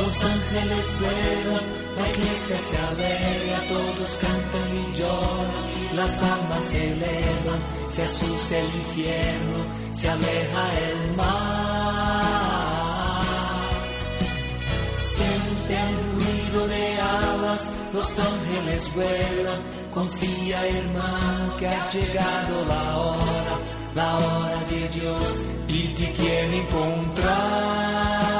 Los ángeles vuelan, la iglesia se alegra, todos cantan y lloran, las almas se elevan, se asusta el infierno, se aleja el mar. Siente el ruido de alas, los ángeles vuelan, confía hermano que ha llegado la hora, la hora de Dios y te quiere encontrar.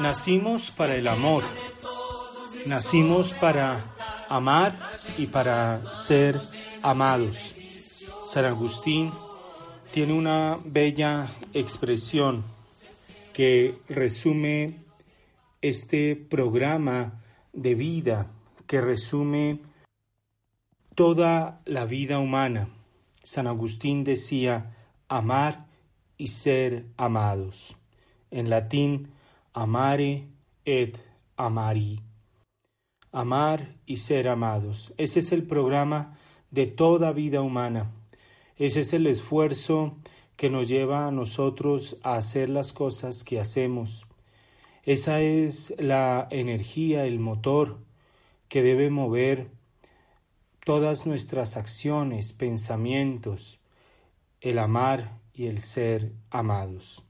Nacimos para el amor, nacimos para amar y para ser amados. San Agustín tiene una bella expresión que resume este programa de vida, que resume toda la vida humana. San Agustín decía amar y ser amados. En latín, amare et amari. Amar y ser amados. Ese es el programa de toda vida humana. Ese es el esfuerzo que nos lleva a nosotros a hacer las cosas que hacemos. Esa es la energía, el motor que debe mover todas nuestras acciones, pensamientos, el amar y el ser amados.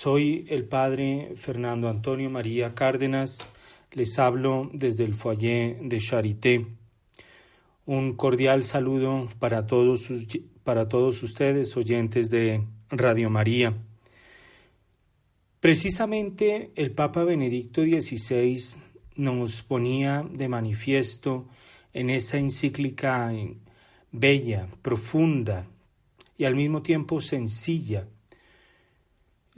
Soy el padre Fernando Antonio María Cárdenas, les hablo desde el foyer de Charité. Un cordial saludo para todos, para todos ustedes, oyentes de Radio María. Precisamente el Papa Benedicto XVI nos ponía de manifiesto en esa encíclica bella, profunda y al mismo tiempo sencilla,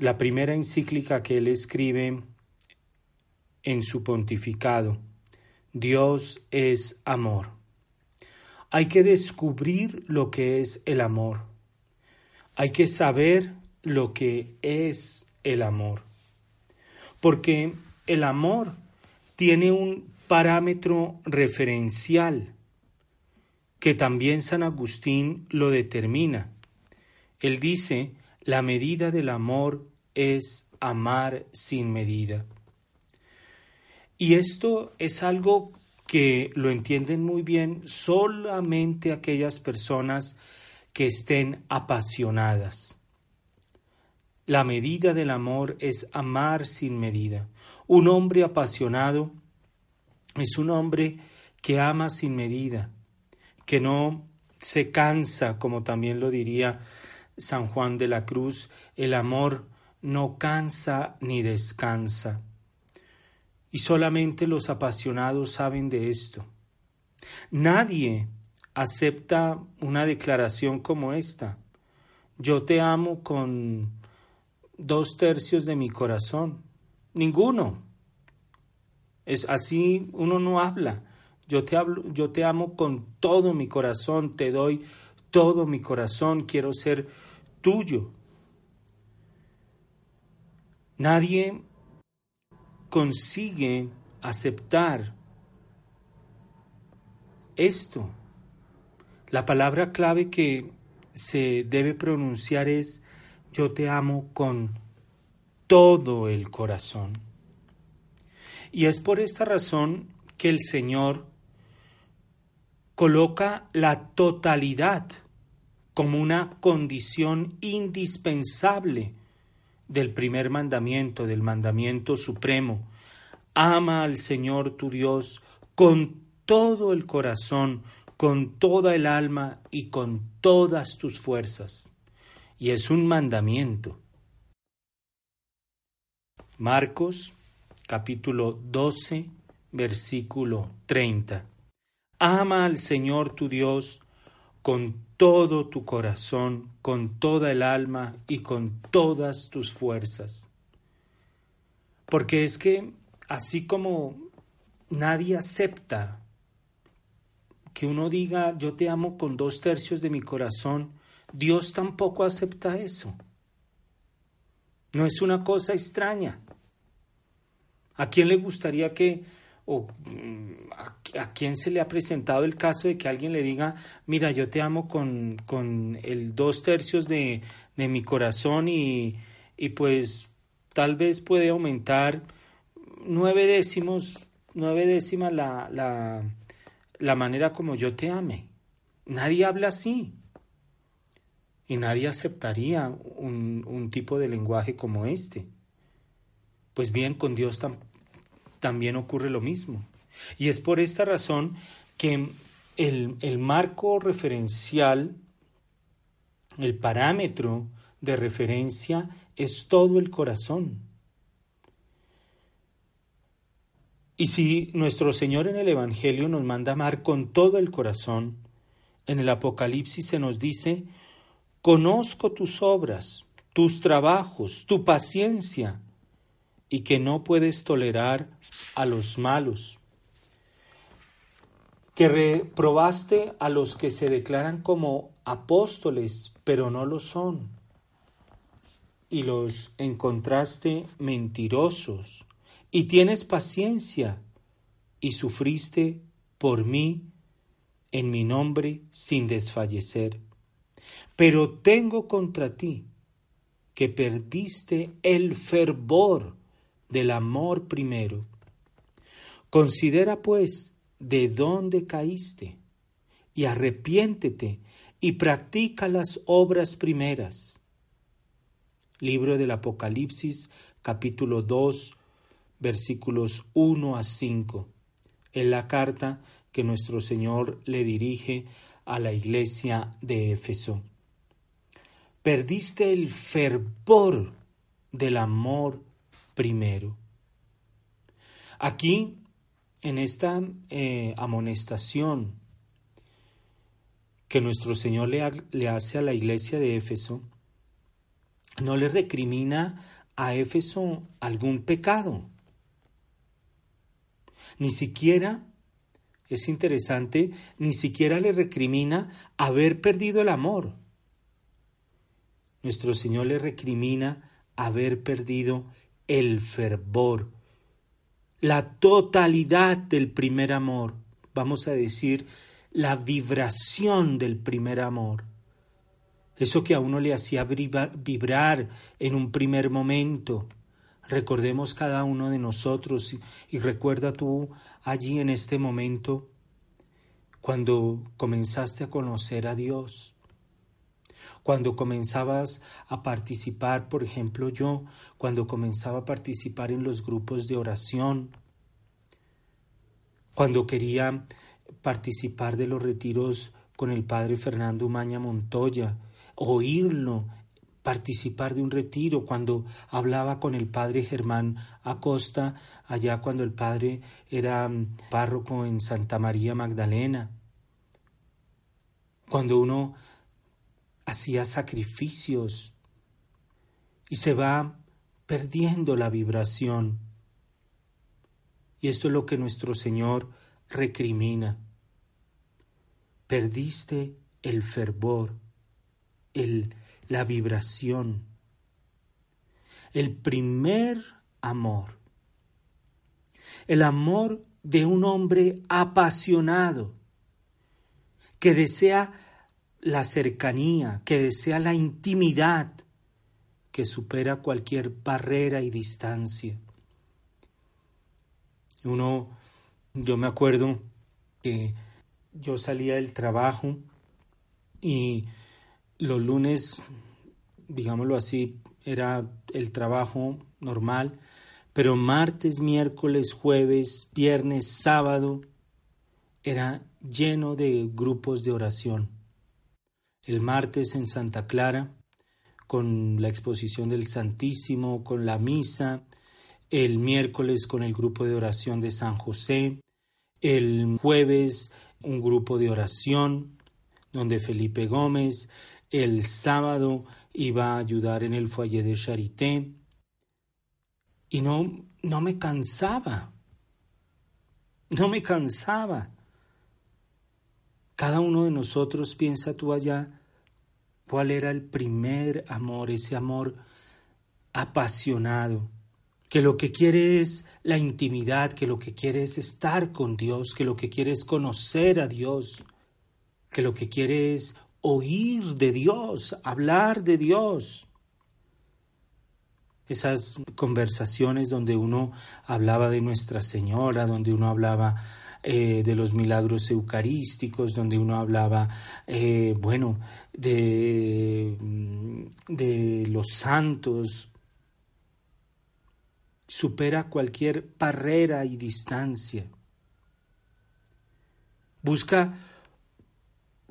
la primera encíclica que él escribe en su pontificado, Dios es amor. Hay que descubrir lo que es el amor. Hay que saber lo que es el amor. Porque el amor tiene un parámetro referencial que también San Agustín lo determina. Él dice, la medida del amor es amar sin medida. Y esto es algo que lo entienden muy bien solamente aquellas personas que estén apasionadas. La medida del amor es amar sin medida. Un hombre apasionado es un hombre que ama sin medida, que no se cansa, como también lo diría San Juan de la Cruz, el amor no cansa ni descansa. Y solamente los apasionados saben de esto. Nadie acepta una declaración como esta. Yo te amo con dos tercios de mi corazón. Ninguno. Es así uno no habla. Yo te hablo, yo te amo con todo mi corazón, te doy todo mi corazón, quiero ser tuyo. Nadie consigue aceptar esto. La palabra clave que se debe pronunciar es yo te amo con todo el corazón. Y es por esta razón que el Señor coloca la totalidad como una condición indispensable del primer mandamiento, del mandamiento supremo. Ama al Señor tu Dios con todo el corazón, con toda el alma y con todas tus fuerzas. Y es un mandamiento. Marcos capítulo 12 versículo 30. Ama al Señor tu Dios con todo tu corazón, con toda el alma y con todas tus fuerzas. Porque es que así como nadie acepta que uno diga yo te amo con dos tercios de mi corazón, Dios tampoco acepta eso. No es una cosa extraña. ¿A quién le gustaría que o mm, a, quién se le ha presentado el caso de que alguien le diga, mira, yo te amo con, con el dos tercios de, de mi corazón y, y, pues tal vez puede aumentar nueve décimos, nueve décimas la, la, la manera como yo te ame. Nadie habla así. Y nadie aceptaría un, un tipo de lenguaje como este. Pues bien, con Dios tampoco también ocurre lo mismo. Y es por esta razón que el, el marco referencial, el parámetro de referencia es todo el corazón. Y si nuestro Señor en el Evangelio nos manda amar con todo el corazón, en el Apocalipsis se nos dice, conozco tus obras, tus trabajos, tu paciencia, y que no puedes tolerar a los malos, que reprobaste a los que se declaran como apóstoles, pero no lo son, y los encontraste mentirosos, y tienes paciencia, y sufriste por mí en mi nombre sin desfallecer. Pero tengo contra ti que perdiste el fervor del amor primero. Considera pues de dónde caíste y arrepiéntete y practica las obras primeras. Libro del Apocalipsis capítulo 2 versículos 1 a 5. En la carta que nuestro Señor le dirige a la iglesia de Éfeso. Perdiste el fervor del amor primero. Aquí, en esta eh, amonestación que nuestro Señor le, le hace a la iglesia de Éfeso, no le recrimina a Éfeso algún pecado. Ni siquiera, es interesante, ni siquiera le recrimina haber perdido el amor. Nuestro Señor le recrimina haber perdido el fervor, la totalidad del primer amor, vamos a decir, la vibración del primer amor. Eso que a uno le hacía vibrar en un primer momento. Recordemos cada uno de nosotros y, recuerda tú allí en este momento cuando comenzaste a conocer a Dios cuando comenzabas a participar, por ejemplo yo, cuando comenzaba a participar en los grupos de oración, cuando quería participar de los retiros con el padre Fernando Maña Montoya, oírlo, participar de un retiro, cuando hablaba con el padre Germán Acosta, allá cuando el padre era mm, párroco en Santa María Magdalena, cuando uno hacía sacrificios y se va perdiendo la vibración. Y esto es lo que nuestro Señor recrimina. Perdiste el fervor, el, la vibración, el primer amor, el amor de un hombre apasionado que desea la cercanía, que desea la intimidad, que supera cualquier barrera y distancia. Uno, yo me acuerdo que yo salía del trabajo y los lunes, digámoslo así, era el trabajo normal, pero martes, miércoles, jueves, viernes, sábado, era lleno de grupos de oración. El martes en Santa Clara, con la exposición del Santísimo, con la misa, el miércoles con el grupo de oración de San José, el jueves un grupo de oración donde Felipe Gómez, el sábado iba a ayudar en el foyer de Charité y no, no me cansaba, no me cansaba. Cada uno de nosotros piensa tú allá cuál era el primer amor, ese amor apasionado, que lo que quiere es la intimidad, que lo que quiere es estar con Dios, que lo que quiere es conocer a Dios, que lo que quiere es oír de Dios, hablar de Dios. Esas conversaciones donde uno hablaba de Nuestra Señora, donde uno hablaba eh, de los milagros eucarísticos, donde uno hablaba, eh, bueno, de, mm, de los santos, supera cualquier barrera y distancia. Busca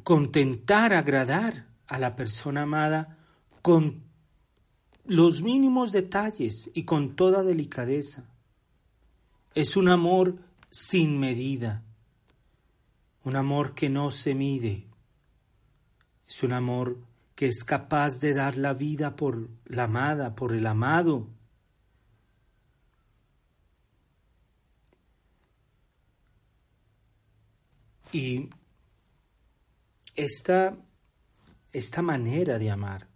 contentar, agradar a la persona amada con los mínimos detalles y con toda delicadeza. Es un amor sin medida, un amor que no se mide, es un amor que es capaz de dar la vida por la amada, por el amado. Y esta, esta manera de amar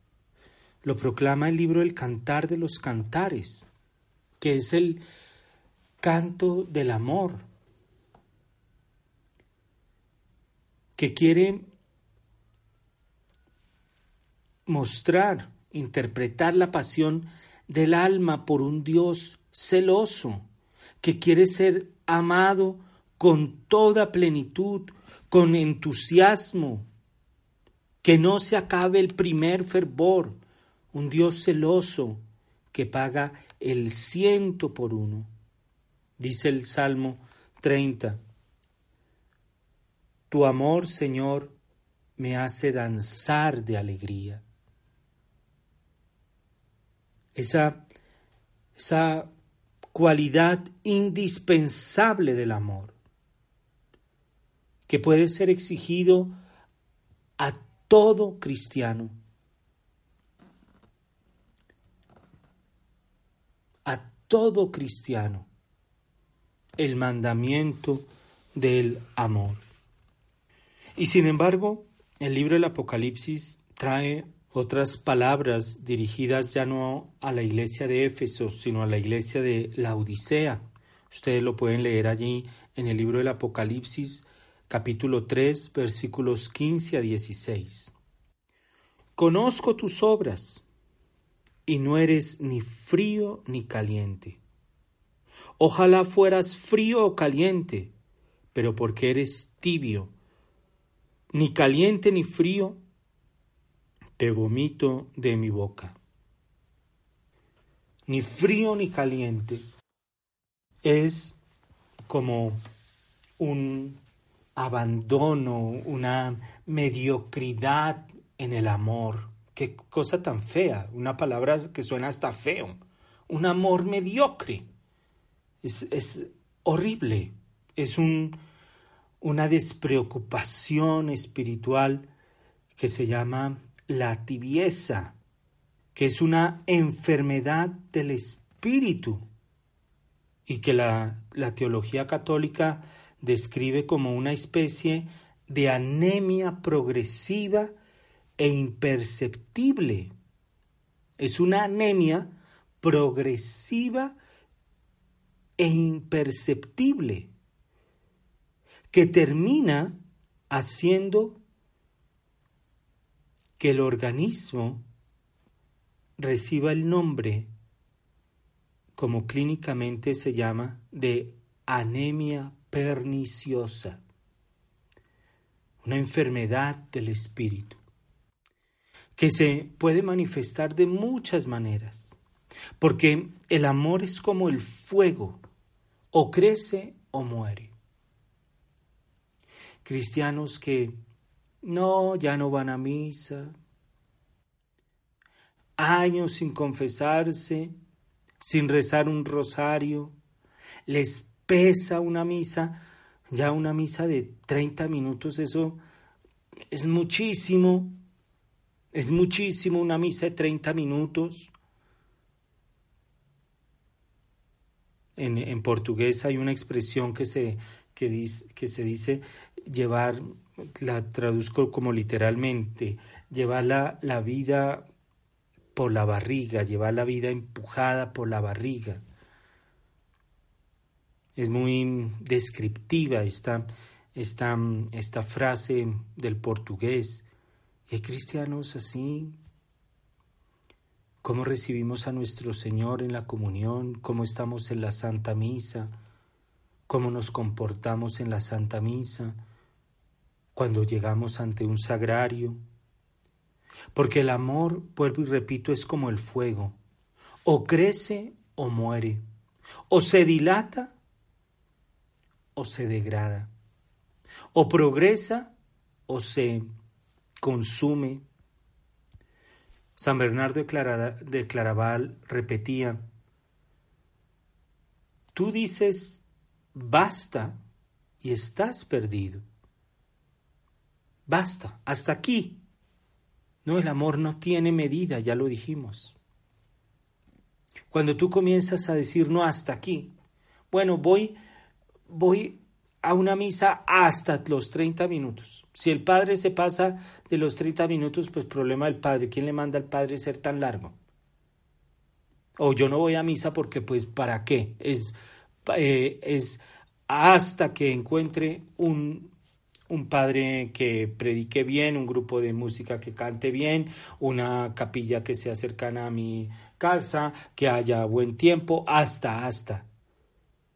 lo proclama el libro El Cantar de los Cantares, que es el canto del amor, que quiere mostrar, interpretar la pasión del alma por un Dios celoso, que quiere ser amado con toda plenitud, con entusiasmo, que no se acabe el primer fervor, un Dios celoso que paga el ciento por uno. Dice el Salmo 30. Tu amor, Señor, me hace danzar de alegría. Esa, esa cualidad indispensable del amor, que puede ser exigido a todo cristiano. A todo cristiano el mandamiento del amor. Y sin embargo, el libro del Apocalipsis trae otras palabras dirigidas ya no a la iglesia de Éfeso, sino a la iglesia de la Odisea. Ustedes lo pueden leer allí en el libro del Apocalipsis, capítulo 3, versículos 15 a 16. Conozco tus obras, y no eres ni frío ni caliente. Ojalá fueras frío o caliente, pero porque eres tibio, ni caliente ni frío, te vomito de mi boca. Ni frío ni caliente. Es como un abandono, una mediocridad en el amor. Qué cosa tan fea, una palabra que suena hasta feo. Un amor mediocre es, horrible, es un, una despreocupación espiritual que se llama la tibieza, que es una enfermedad del espíritu. y que la, la teología católica describe como una especie de anemia progresiva e imperceptible. Es una anemia progresiva e imperceptible que termina haciendo que el organismo reciba el nombre, como clínicamente se llama, de anemia perniciosa, una enfermedad del espíritu, que se puede manifestar de muchas maneras, porque el amor es como el fuego, o crece o muere. Cristianos que no, ya no van a misa, años sin confesarse, sin rezar un rosario, les pesa una misa, ya una misa de 30 minutos, eso es muchísimo, es muchísimo una misa de 30 minutos. En, portugués hay una expresión que se, que se dice llevar, la traduzco como literalmente, llevar la, vida por la barriga, llevar la vida empujada por la barriga. Es muy descriptiva esta, esta, esta frase del portugués. ¿Hay cristianos así? ¿Cómo recibimos a nuestro Señor en la comunión? ¿Cómo estamos en la Santa Misa? ¿Cómo nos comportamos en la Santa Misa? Cuando llegamos ante un sagrario, porque el amor, vuelvo y repito, es como el fuego, o crece o muere, o se dilata o se degrada, o progresa o se consume. San Bernardo de Claraval repetía, tú dices basta y estás perdido. Basta, hasta aquí. No, el amor no tiene medida, ya lo dijimos. Cuando tú comienzas a decir no hasta aquí, bueno, voy, voy a una misa hasta los 30 minutos. Si el padre se pasa de los 30 minutos, pues problema del padre. ¿Quién le manda al padre ser tan largo? O yo no voy a misa porque pues ¿para qué? Es, eh, es hasta que encuentre un, un padre que predique bien, un grupo de música que cante bien, una capilla que sea cercana a mi casa, que haya buen tiempo, hasta, hasta.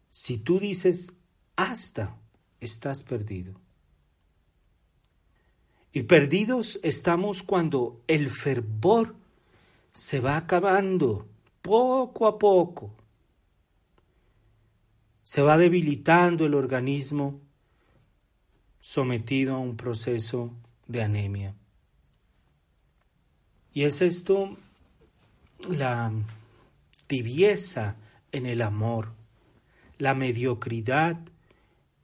Si tú dices hasta, estás perdido. Y perdidos estamos cuando el fervor se va acabando poco a poco. Se va debilitando el organismo sometido a un proceso de anemia. Y es esto la tibieza en el amor, la mediocridad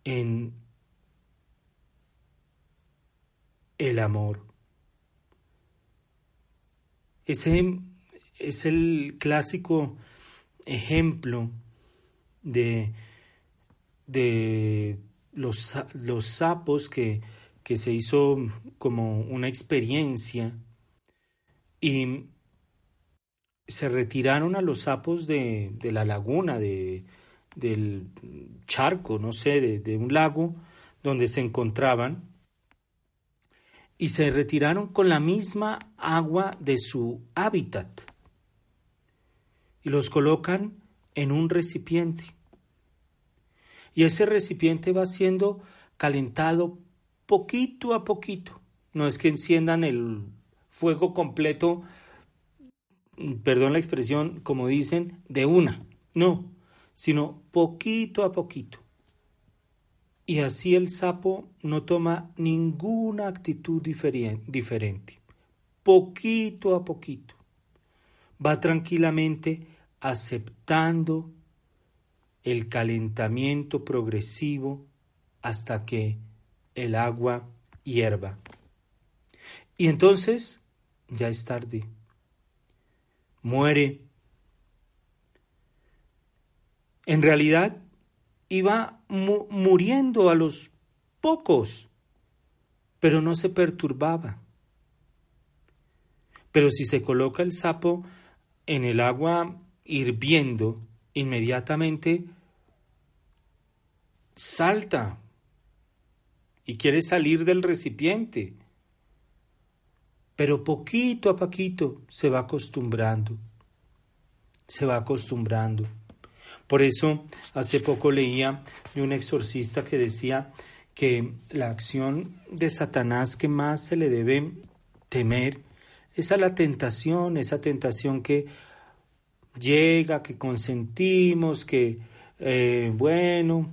en el amor. Ese es el clásico ejemplo de, de los, los sapos que, que se hizo como una experiencia y se retiraron a los sapos de, de la laguna, de, del charco, no sé, de, de, un lago donde se encontraban y se retiraron con la misma agua de su hábitat y los colocan en un recipiente y ese recipiente va siendo calentado poquito a poquito. No es que enciendan el fuego completo, perdón la expresión, como dicen, de una, no, sino poquito a poquito. Y así el sapo no toma ninguna actitud diferente. Poquito a poquito. Va tranquilamente aceptando el calentamiento progresivo hasta que el agua hierva. Y entonces ya es tarde. Muere. En realidad iba muriendo a los pocos, pero no se perturbaba. Pero si se coloca el sapo en el agua hirviendo, inmediatamente salta y quiere salir del recipiente. Pero poquito a poquito se va acostumbrando, se va acostumbrando. Por eso hace poco leía de un exorcista que decía que la acción de Satanás que más se le debe temer es a la tentación, esa tentación que llega, que consentimos, que, eh, bueno,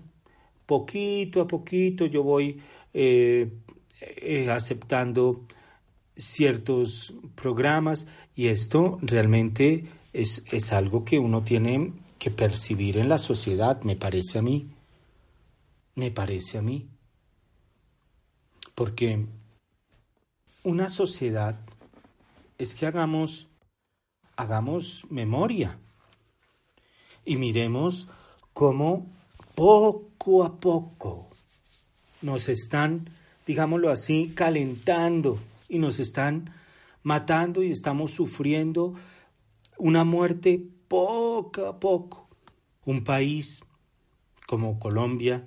poquito a poquito yo voy eh, eh, aceptando ciertos programas y esto realmente es, es algo que uno tiene que percibir en la sociedad, me parece a mí. Me parece a mí. Porque una sociedad es que hagamos hagamos memoria y miremos cómo poco a poco nos están, digámoslo así, calentando y nos están matando y estamos sufriendo una muerte poco a poco. Un país como Colombia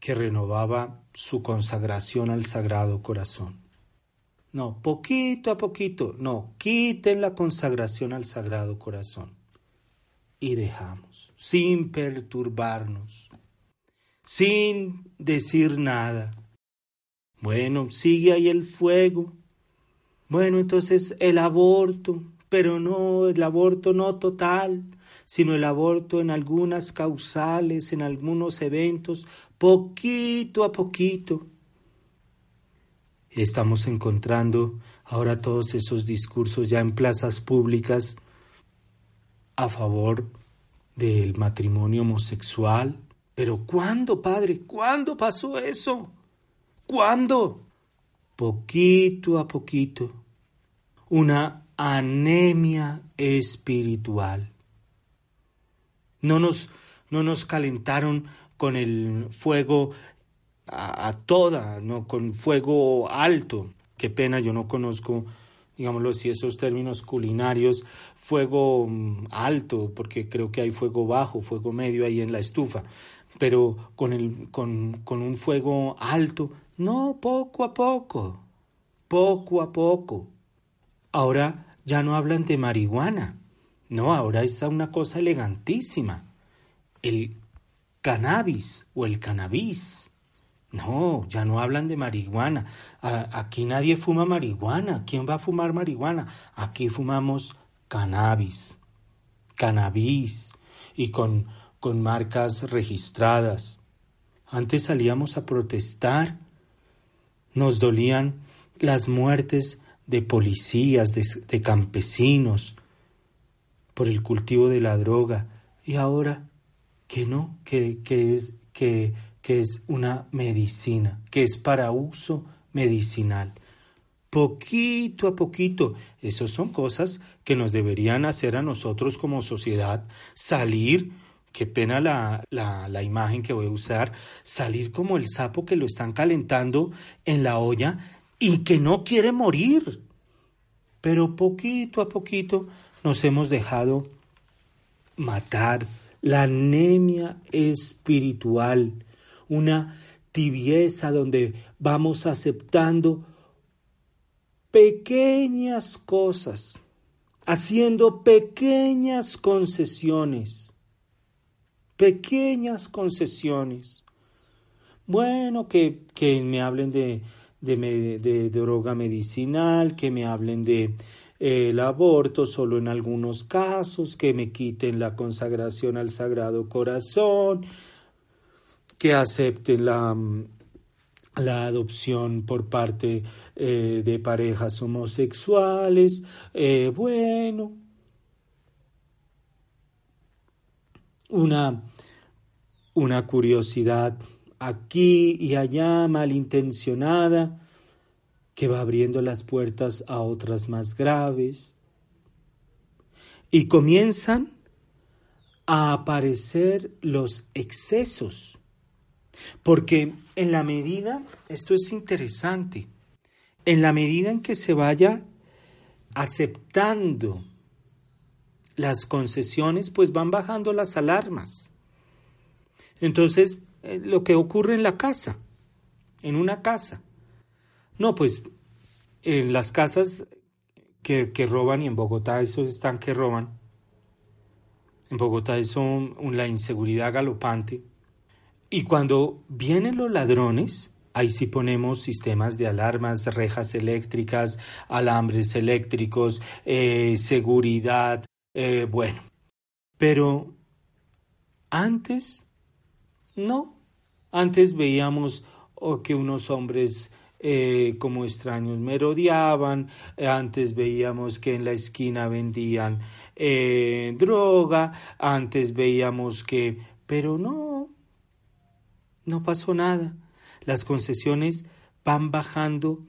que renovaba su consagración al Sagrado Corazón. No, poquito a poquito, no, quiten la consagración al Sagrado Corazón. Y dejamos, sin perturbarnos, sin decir nada. Bueno, sigue ahí el fuego. Bueno, entonces el aborto, pero no el aborto no total, sino el aborto en algunas causales, en algunos eventos, poquito a poquito estamos encontrando ahora todos esos discursos ya en plazas públicas a favor del matrimonio homosexual. Pero ¿cuándo, padre? ¿Cuándo pasó eso? ¿Cuándo? Poquito a poquito. Una anemia espiritual. No nos, no nos calentaron con el fuego a, toda, ¿no? con fuego alto. Qué pena, yo no conozco, digámoslo así, esos términos culinarios, fuego mm, alto, porque creo que hay fuego bajo, fuego medio ahí en la estufa, pero con, el, con, con un fuego alto, no, poco a poco, poco a poco. Ahora ya no hablan de marihuana, no, ahora es una cosa elegantísima, el cannabis o el cannabis. No, ya no hablan de marihuana. aquí nadie fuma marihuana. ¿Quién va a fumar marihuana? Aquí fumamos cannabis, cannabis y con, con marcas registradas. Antes salíamos a protestar. Nos dolían las muertes de policías, de, campesinos, por el cultivo de la droga. Y ahora que no, que, que es que que es una medicina, que es para uso medicinal. Poquito a poquito, esas son cosas que nos deberían hacer a nosotros como sociedad salir, qué pena la, la, la imagen que voy a usar, salir como el sapo que lo están calentando en la olla y que no quiere morir. Pero poquito a poquito nos hemos dejado matar la anemia espiritual una tibieza donde vamos aceptando pequeñas cosas, haciendo pequeñas concesiones, pequeñas concesiones. Bueno, que, que me hablen de, de, droga medicinal, que me hablen de eh, el aborto solo en algunos casos, que me quiten la consagración al Sagrado Corazón, que acepten la, la adopción por parte eh, de parejas homosexuales. Eh, bueno, una, una curiosidad aquí y allá malintencionada que va abriendo las puertas a otras más graves. Y comienzan a aparecer los excesos. Porque en la medida, esto es interesante, en la medida en que se vaya aceptando las concesiones, pues van bajando las alarmas. Entonces, eh, lo que ocurre en la casa, en una casa. No, pues en las casas que, que roban y en Bogotá esos están que roban. En Bogotá es la inseguridad galopante. Y cuando vienen los ladrones, ahí sí ponemos sistemas de alarmas, rejas eléctricas, alambres eléctricos, eh, seguridad, eh, bueno. Pero antes, no. Antes veíamos oh, que unos hombres eh, como extraños merodeaban, antes veíamos que en la esquina vendían droga, antes veíamos que... Pero no, no pasó nada. Las concesiones van bajando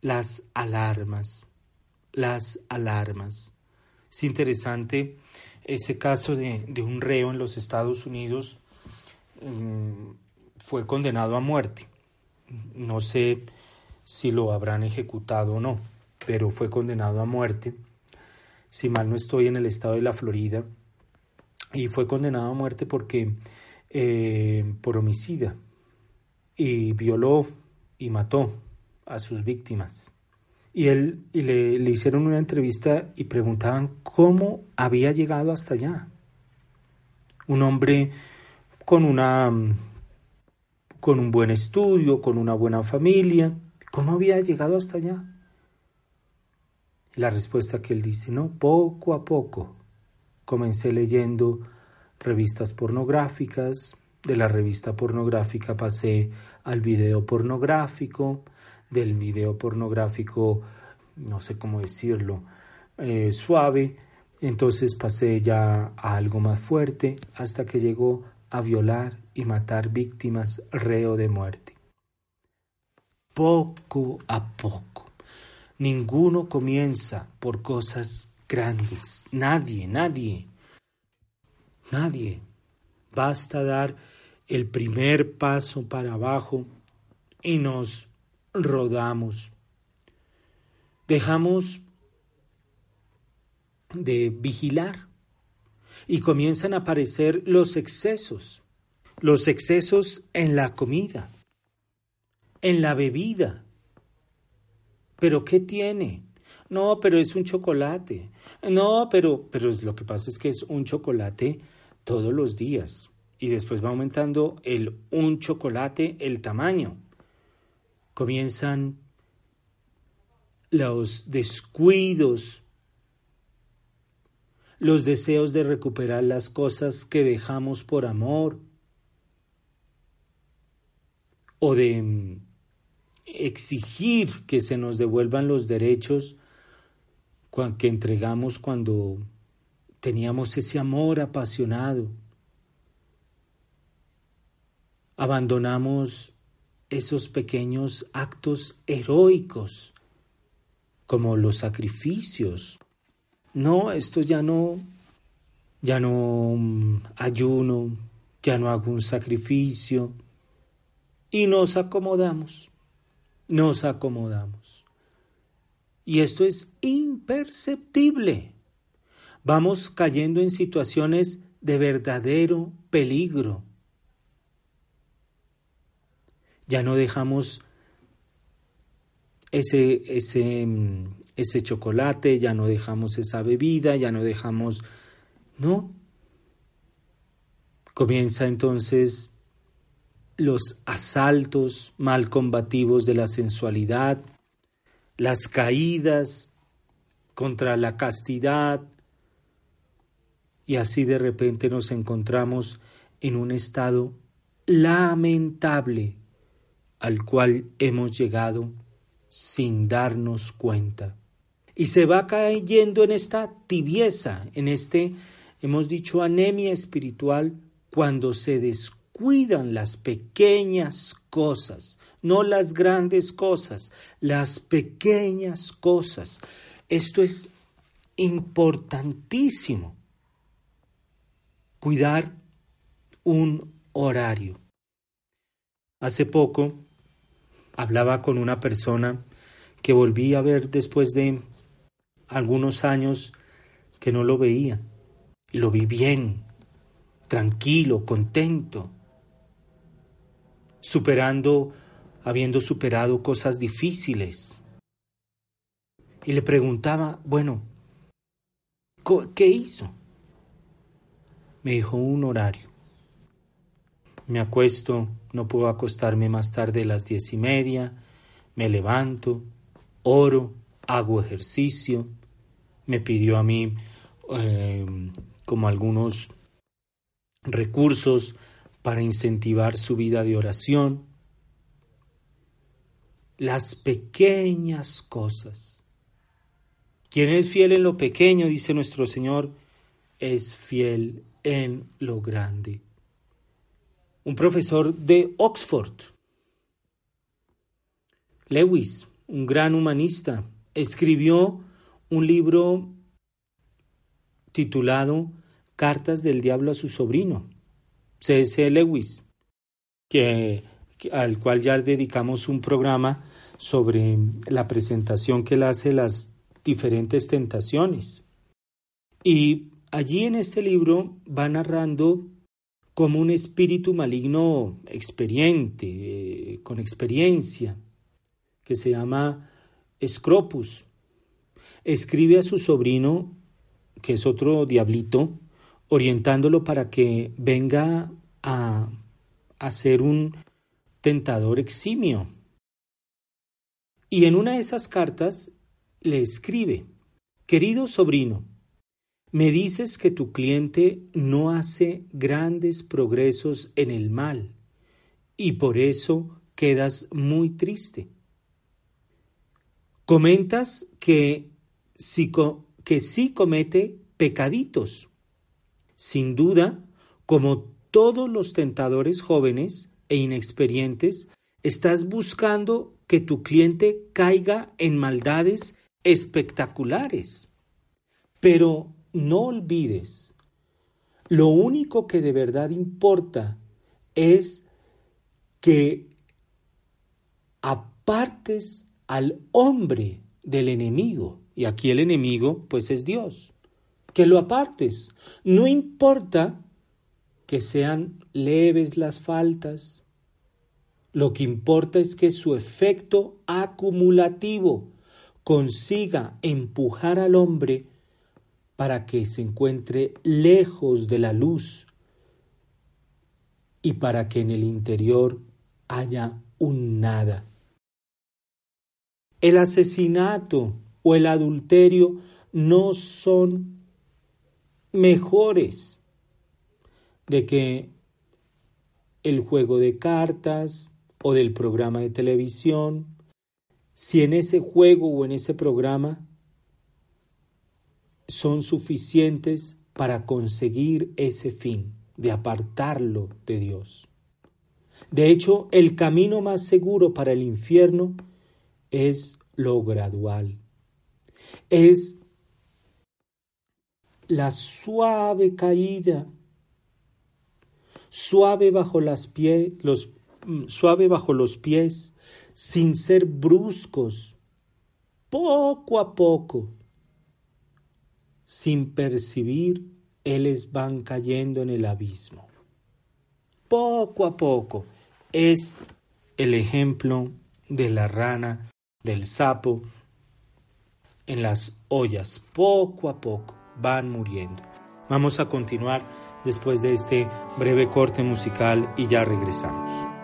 las alarmas, las alarmas. Es interesante ese caso de, un reo en los Estados Unidos. Mm, fue condenado a muerte. No sé si lo habrán ejecutado o no, pero fue condenado a muerte. Si mal no estoy en el estado de la Florida. Y fue condenado a muerte porque eh, por homicida y violó y mató a sus víctimas. Y él y le, le hicieron una entrevista y preguntaban cómo había llegado hasta allá. Un hombre con una con un buen estudio, con una buena familia, ¿cómo había llegado hasta allá? la respuesta que él dice, no, poco a poco. Comencé leyendo revistas pornográficas, de la revista pornográfica pasé al video pornográfico, del video pornográfico, no sé cómo decirlo, eh, suave, entonces pasé ya a algo más fuerte hasta que llegó a violar y matar víctimas reo de muerte. Poco a poco. Ninguno comienza por cosas grandes. Nadie, nadie. Nadie. Basta dar el primer paso para abajo y nos rodamos. Dejamos de vigilar y comienzan a aparecer los excesos, los excesos en la comida, en la bebida. ¿Pero qué tiene? No, pero es un chocolate. No, pero, pero lo que pasa es que es un chocolate todos los días y después va aumentando el un chocolate el tamaño. Comienzan los descuidos, los deseos de recuperar las cosas que dejamos por amor o de mm, exigir que se nos devuelvan los derechos que entregamos cuando teníamos ese amor apasionado. Abandonamos esos pequeños actos heroicos, como los sacrificios. No, esto ya no, ya no mm, ayuno, ya no hago un sacrificio. Y nos acomodamos, nos acomodamos. Y esto es imperceptible vamos cayendo en situaciones de verdadero peligro. Ya no dejamos ese, ese, ese chocolate, ya no dejamos esa bebida, ya no dejamos... No. Comienza entonces los asaltos mal combativos de la sensualidad, las caídas contra la castidad, y así de repente nos encontramos en un estado lamentable al cual hemos llegado sin darnos cuenta. Y se va cayendo en esta tibieza, en este, hemos dicho, anemia espiritual, cuando se descuidan las pequeñas cosas, no las grandes cosas, las pequeñas cosas. Esto es importantísimo cuidar un horario. Hace poco hablaba con una persona que volví a ver después de algunos años que no lo veía. Y lo vi bien, tranquilo, contento, superando, habiendo superado cosas difíciles. Y le preguntaba, bueno, ¿qué hizo? Me dijo un horario. Me acuesto, no puedo acostarme más tarde de las diez y media, me levanto, oro, hago ejercicio, me pidió a mí eh, como algunos recursos para incentivar su vida de oración. Las pequeñas cosas. Quien es fiel en lo pequeño, dice nuestro Señor, es fiel en lo grande. Un profesor de Oxford, Lewis, un gran humanista, escribió un libro titulado Cartas del Diablo a su sobrino, C.S. Lewis, que, al cual ya dedicamos un programa sobre la presentación que él hace las diferentes tentaciones. Y allí en este libro va narrando como un espíritu maligno experiente, eh, con experiencia, que se llama Scropus. Escribe a su sobrino, que es otro diablito, orientándolo para que venga a, a ser un tentador eximio. Y en una de esas cartas le escribe, Querido sobrino, me dices que tu cliente no hace grandes progresos en el mal y por eso quedas muy triste. Comentas que sí, que sí comete pecaditos. Sin duda, como todos los tentadores jóvenes e inexperientes, estás buscando que tu cliente caiga en maldades espectaculares. Pero no olvides, lo único que de verdad importa es que apartes al hombre del enemigo. Y aquí el enemigo, pues es Dios. Que lo apartes. No importa que sean leves las faltas. Lo que importa es que su efecto acumulativo consiga empujar al hombre para que se encuentre lejos de la luz y para que en el interior haya un nada. El asesinato o el adulterio no son mejores de que el juego de cartas o del programa de televisión, si en ese juego o en ese programa son suficientes para conseguir ese fin de apartarlo de Dios. De hecho, el camino más seguro para el infierno es lo gradual. Es la suave caída, suave bajo, las pies, los, mm, suave bajo los pies, sin ser bruscos, poco a poco, sin percibir, ellos van cayendo en el abismo. Poco a poco es el ejemplo de la rana, del sapo, en las ollas. Poco a poco van muriendo. Vamos a continuar después de este breve corte musical y ya regresamos.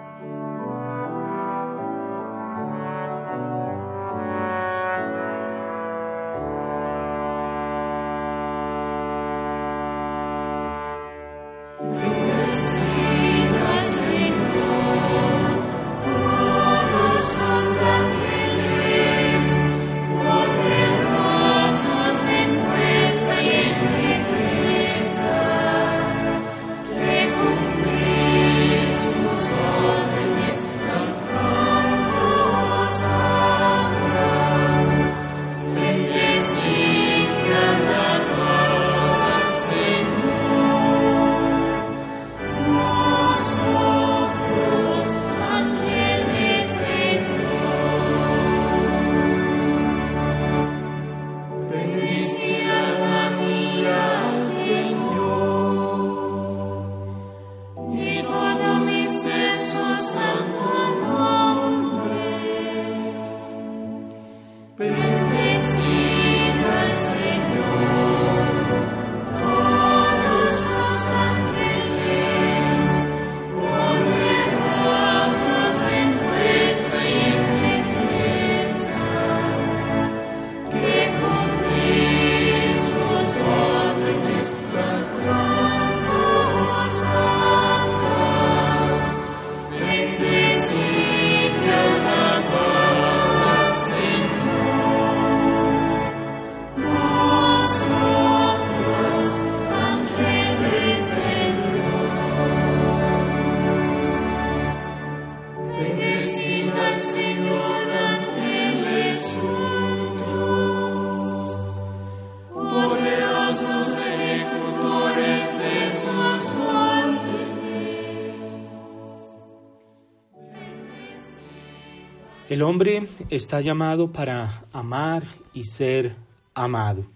El hombre está llamado para amar y ser amado.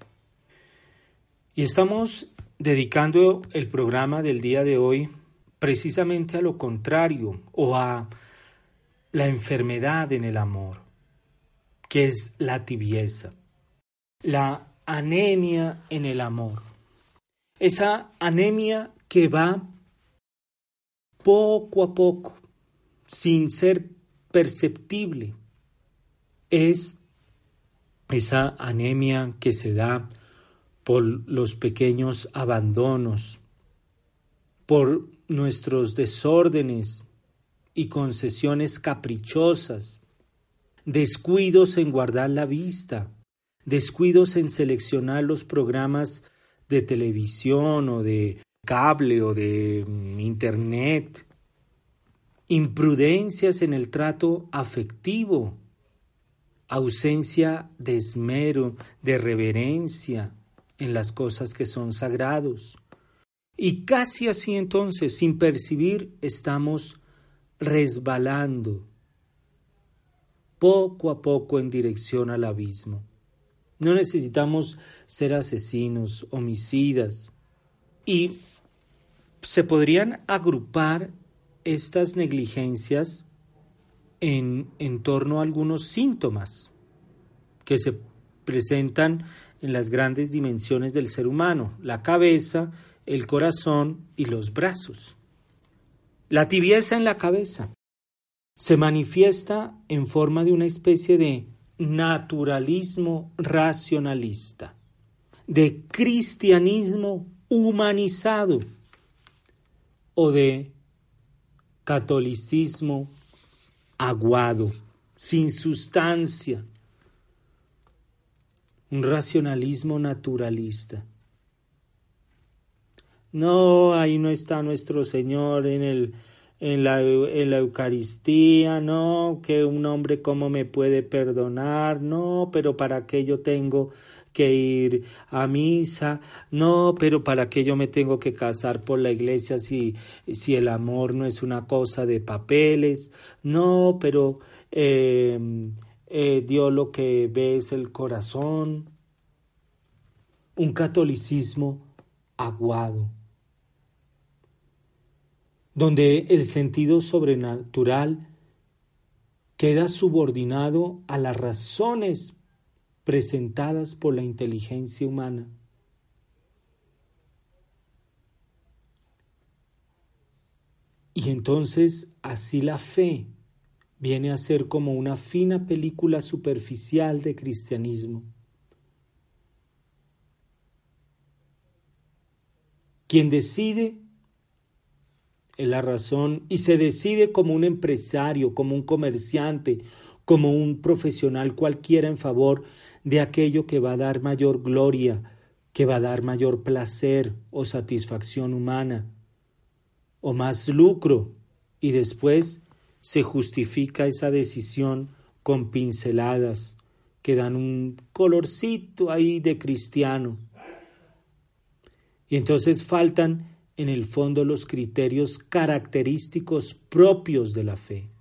Y estamos dedicando el programa del día de hoy precisamente a lo contrario o a la enfermedad en el amor, que es la tibieza, la anemia en el amor. Esa anemia que va poco a poco, sin ser perceptible, es esa anemia que se da por los pequeños abandonos, por nuestros desórdenes y concesiones caprichosas, descuidos en guardar la vista, descuidos en seleccionar los programas de televisión o de cable o de mm, internet, imprudencias en el trato afectivo, ausencia de esmero, de reverencia en las cosas que son sagrados. Y casi así entonces, sin percibir, estamos resbalando poco a poco en dirección al abismo. No necesitamos ser asesinos, homicidas. Y se podrían agrupar estas negligencias en, en torno a algunos síntomas que se presentan en las grandes dimensiones del ser humano, la cabeza, el corazón y los brazos. La tibieza en la cabeza se manifiesta en forma de una especie de naturalismo racionalista, de cristianismo humanizado o de catolicismo aguado, sin sustancia, un racionalismo naturalista. No, ahí no está nuestro Señor en el en la, en la Eucaristía, no, que un hombre cómo me puede perdonar, no, pero para qué yo tengo que ir a misa, no, pero para qué yo me tengo que casar por la iglesia si, si el amor no es una cosa de papeles, no, pero eh, eh, Dios lo que ve es el corazón, un catolicismo aguado donde el sentido sobrenatural queda subordinado a las razones presentadas por la inteligencia humana. Y entonces así la fe viene a ser como una fina película superficial de cristianismo. Quien decide es la razón y se decide como un empresario, como un comerciante, como un profesional cualquiera en favor de aquello que va a dar mayor gloria, que va a dar mayor placer o satisfacción humana, o más lucro, y después se justifica esa decisión con pinceladas que dan un colorcito ahí de cristiano. Y entonces faltan en el fondo los criterios característicos propios de la fe.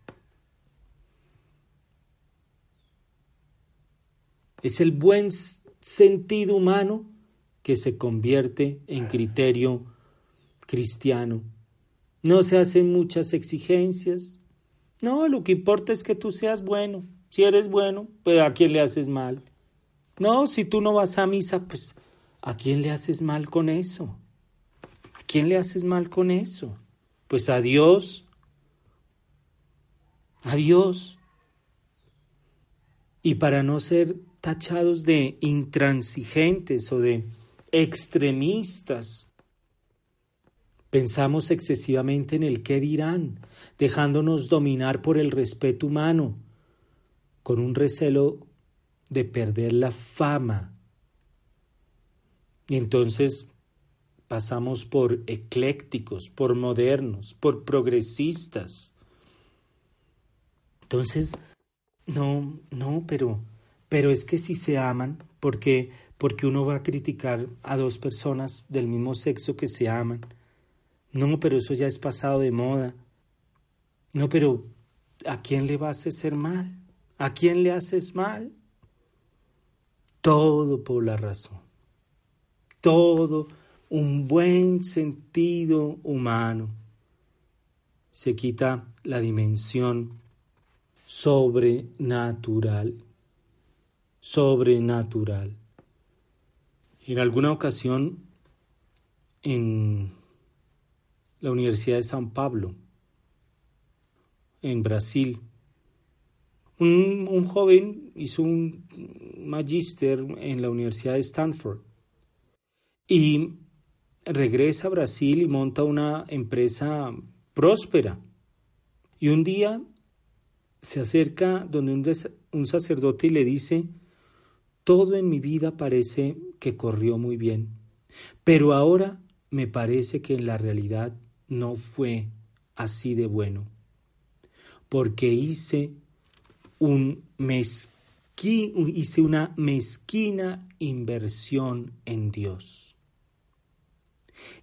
Es el buen sentido humano que se convierte en criterio cristiano. No se hacen muchas exigencias. No, lo que importa es que tú seas bueno. Si eres bueno, pues a quién le haces mal. No, si tú no vas a misa, pues a quién le haces mal con eso quién le haces mal con eso? Pues a Dios. A Dios. Y para no ser tachados de intransigentes o de extremistas, pensamos excesivamente en el qué dirán, dejándonos dominar por el respeto humano, con un recelo de perder la fama. Y entonces pasamos por eclécticos, por modernos, por progresistas. Entonces, no, no, pero, pero es que si se aman, porque, porque uno va a criticar a dos personas del mismo sexo que se aman. No, pero eso ya es pasado de moda. No, pero ¿a quién le vas a hacer mal? ¿A quién le haces mal? Todo por la razón. Todo un buen sentido humano. Se quita la dimensión sobrenatural. Sobrenatural. En alguna ocasión, en la Universidad de San Pablo, en Brasil, un, joven hizo un magíster en la Universidad de Stanford y regresa a Brasil y monta una empresa próspera. Y un día se acerca donde un, un sacerdote y le dice, todo en mi vida parece que corrió muy bien, pero ahora me parece que en la realidad no fue así de bueno, porque hice hice una mezquina inversión en Dios.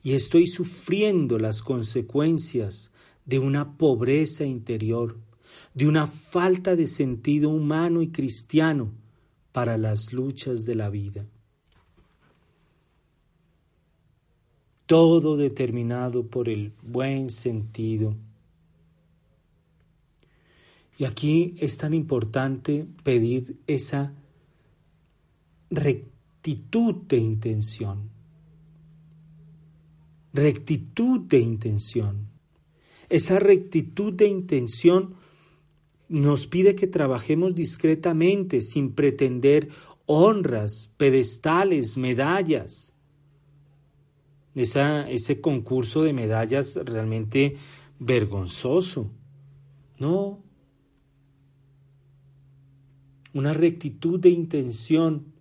Y estoy sufriendo las consecuencias de una pobreza interior, de una falta de sentido humano y cristiano para las luchas de la vida. Todo determinado por el buen sentido y aquí es tan importante pedir esa rectitud de intención. Rectitud de intención. Esa rectitud de intención nos pide que trabajemos discretamente, sin pretender honras, pedestales, medallas. ese concurso de medallas realmente vergonzoso. No, una rectitud de intención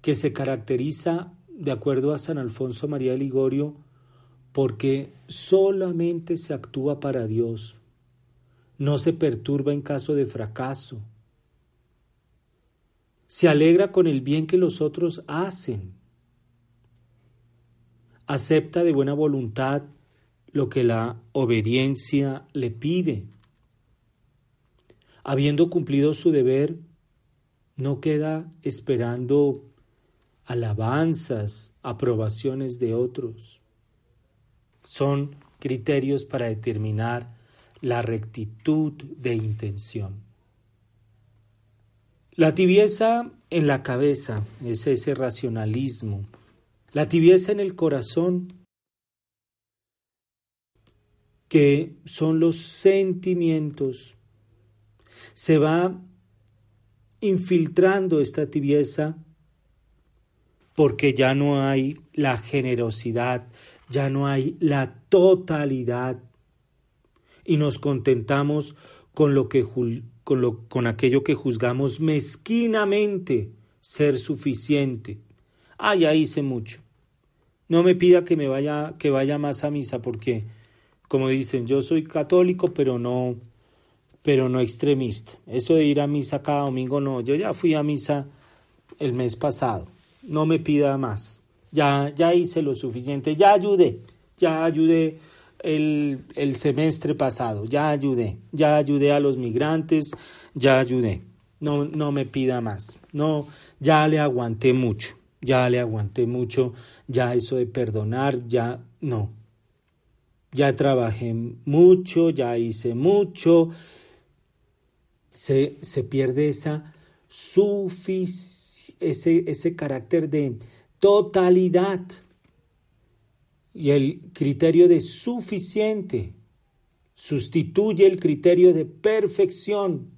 que se caracteriza, de acuerdo a San Alfonso María de Ligorio, porque solamente se actúa para Dios, no se perturba en caso de fracaso, se alegra con el bien que los otros hacen, acepta de buena voluntad lo que la obediencia le pide. Habiendo cumplido su deber, no queda esperando alabanzas, aprobaciones de otros. Son criterios para determinar la rectitud de intención. La tibieza en la cabeza es ese racionalismo. La tibieza en el corazón, que son los sentimientos se va infiltrando esta tibieza porque ya no hay la generosidad, ya no hay la totalidad y nos contentamos con lo que con, lo, con aquello que juzgamos mezquinamente ser suficiente. Ah, ya hice mucho. No me pida que me vaya que vaya más a misa porque como dicen, yo soy católico, pero no pero no extremista. Eso de ir a misa cada domingo, no. Yo ya fui a misa el mes pasado. No me pida más. Ya, ya hice lo suficiente. Ya ayudé. Ya ayudé el, el semestre pasado. Ya ayudé. Ya ayudé a los migrantes. Ya ayudé. No, no me pida más. No, ya le aguanté mucho. Ya le aguanté mucho. Ya eso de perdonar, ya no. Ya trabajé mucho, ya hice mucho, se, pierde esa ese, ese carácter de totalidad y el criterio de suficiente sustituye el criterio de perfección,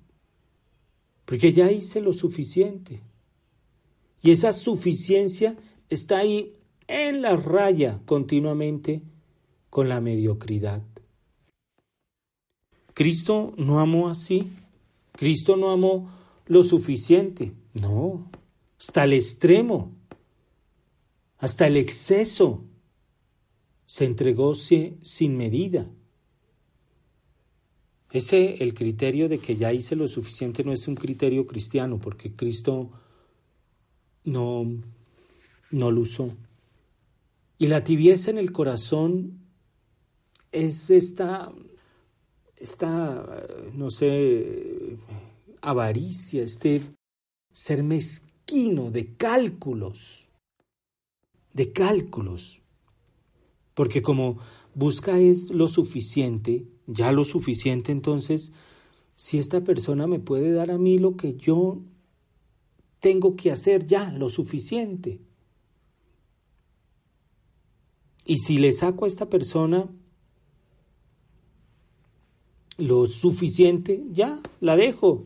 porque ya hice lo suficiente. Y esa suficiencia está ahí en la raya continuamente con la mediocridad. Cristo no amó así. Cristo no amó lo suficiente, no, hasta el extremo, hasta el exceso. Se entregó sin medida. Ese, el criterio de que ya hice lo suficiente no es un criterio cristiano, porque Cristo no, no lo usó. Y la tibieza en el corazón es esta esta, no sé, avaricia, este ser mezquino de cálculos, de cálculos, porque como busca es lo suficiente, ya lo suficiente, entonces, si esta persona me puede dar a mí lo que yo tengo que hacer ya, lo suficiente. Y si le saco a esta persona lo suficiente, ya, la dejo.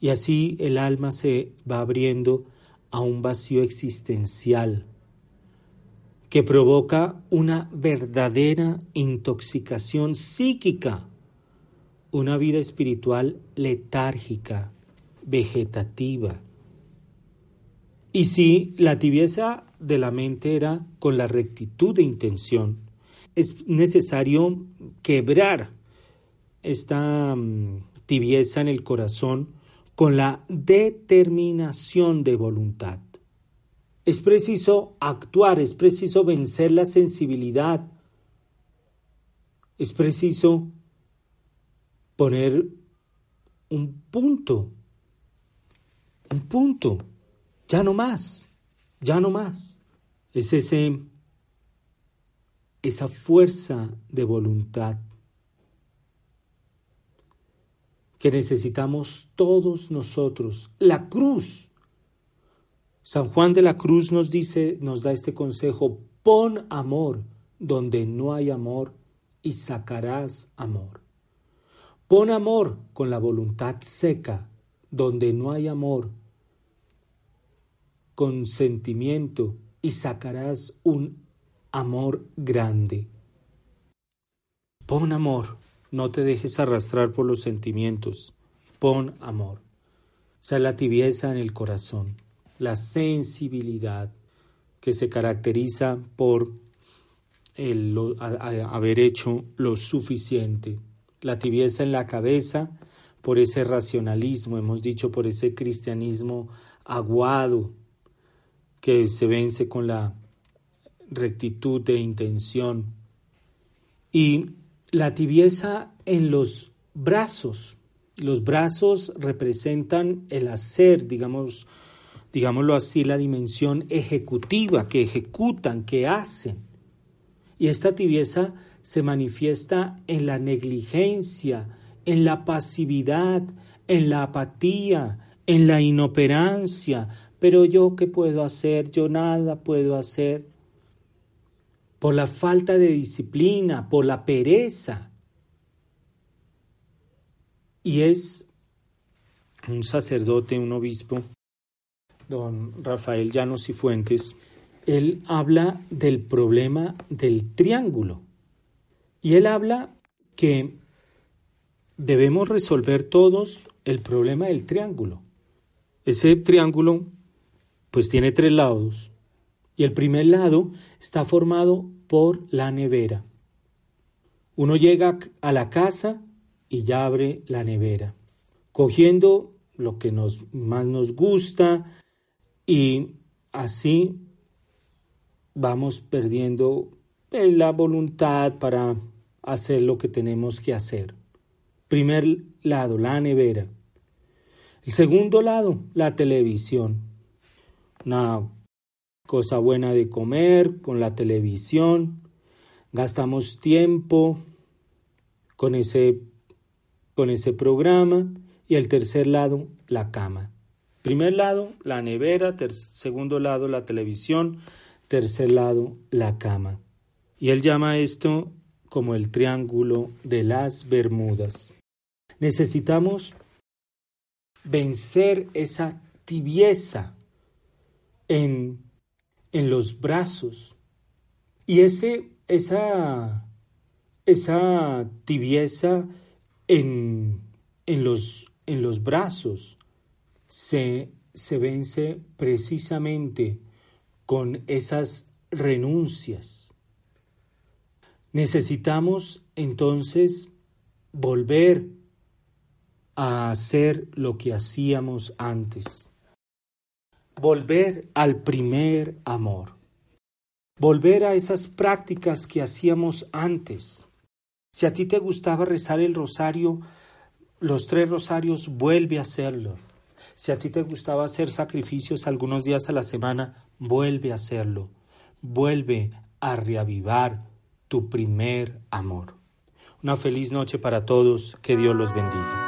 Y así el alma se va abriendo a un vacío existencial que provoca una verdadera intoxicación psíquica, una vida espiritual letárgica, vegetativa. Y si la tibieza de la mente era con la rectitud de intención, es necesario quebrar esta mm, tibieza en el corazón con la determinación de voluntad. Es preciso actuar, es preciso vencer la sensibilidad, es preciso poner un punto, un punto, ya no más, ya no más. Es ese, esa fuerza de voluntad que necesitamos todos nosotros. La cruz. San Juan de la Cruz nos dice, nos da este consejo, pon amor donde no hay amor y sacarás amor. Pon amor con la voluntad seca donde no hay amor, con sentimiento y sacarás un amor grande. Pon amor no te dejes arrastrar por los sentimientos. Pon amor. sea la tibieza en el corazón, la sensibilidad que se caracteriza por el, haber hecho lo suficiente. La tibieza en la cabeza por ese racionalismo, hemos dicho, por ese cristianismo aguado que se vence con la rectitud de intención. Y la tibieza en los brazos. Los brazos representan el hacer, digamos, digámoslo así, la dimensión ejecutiva, que ejecutan, que hacen. Y esta tibieza se manifiesta en la negligencia, en la pasividad, en la apatía, en la inoperancia. Pero yo, ¿qué puedo hacer? Yo nada puedo hacer por la falta de disciplina, por la pereza. Y es un sacerdote, un obispo, don Rafael Llanos y Fuentes, él habla del problema del triángulo. Y él habla que debemos resolver todos el problema del triángulo. Ese triángulo pues tiene tres lados y el primer lado está formado por la nevera. Uno llega a la casa y ya abre la nevera, cogiendo lo que nos, más nos gusta y así vamos perdiendo eh, la voluntad para hacer lo que tenemos que hacer. Primer lado, la nevera. El segundo lado, la televisión. Una cosa buena de comer, con la televisión, gastamos tiempo con ese, con ese programa y el tercer lado, la cama. Primer lado, la nevera, segundo lado, la televisión, tercer lado, la cama. Y él llama esto como el triángulo de las Bermudas. Necesitamos vencer esa tibieza en en los brazos. Y ese, esa, esa tibieza en, en, los, en los brazos se, se vence precisamente con esas renuncias. Necesitamos entonces volver a hacer lo que hacíamos antes volver al primer amor, volver a esas prácticas que hacíamos antes, Si a ti te gustaba rezar el rosario, los tres rosarios, vuelve a hacerlo. Si a ti te gustaba hacer sacrificios algunos días a la semana, vuelve a hacerlo. Vuelve a reavivar tu primer amor. Una feliz noche para todos, que Dios los bendiga.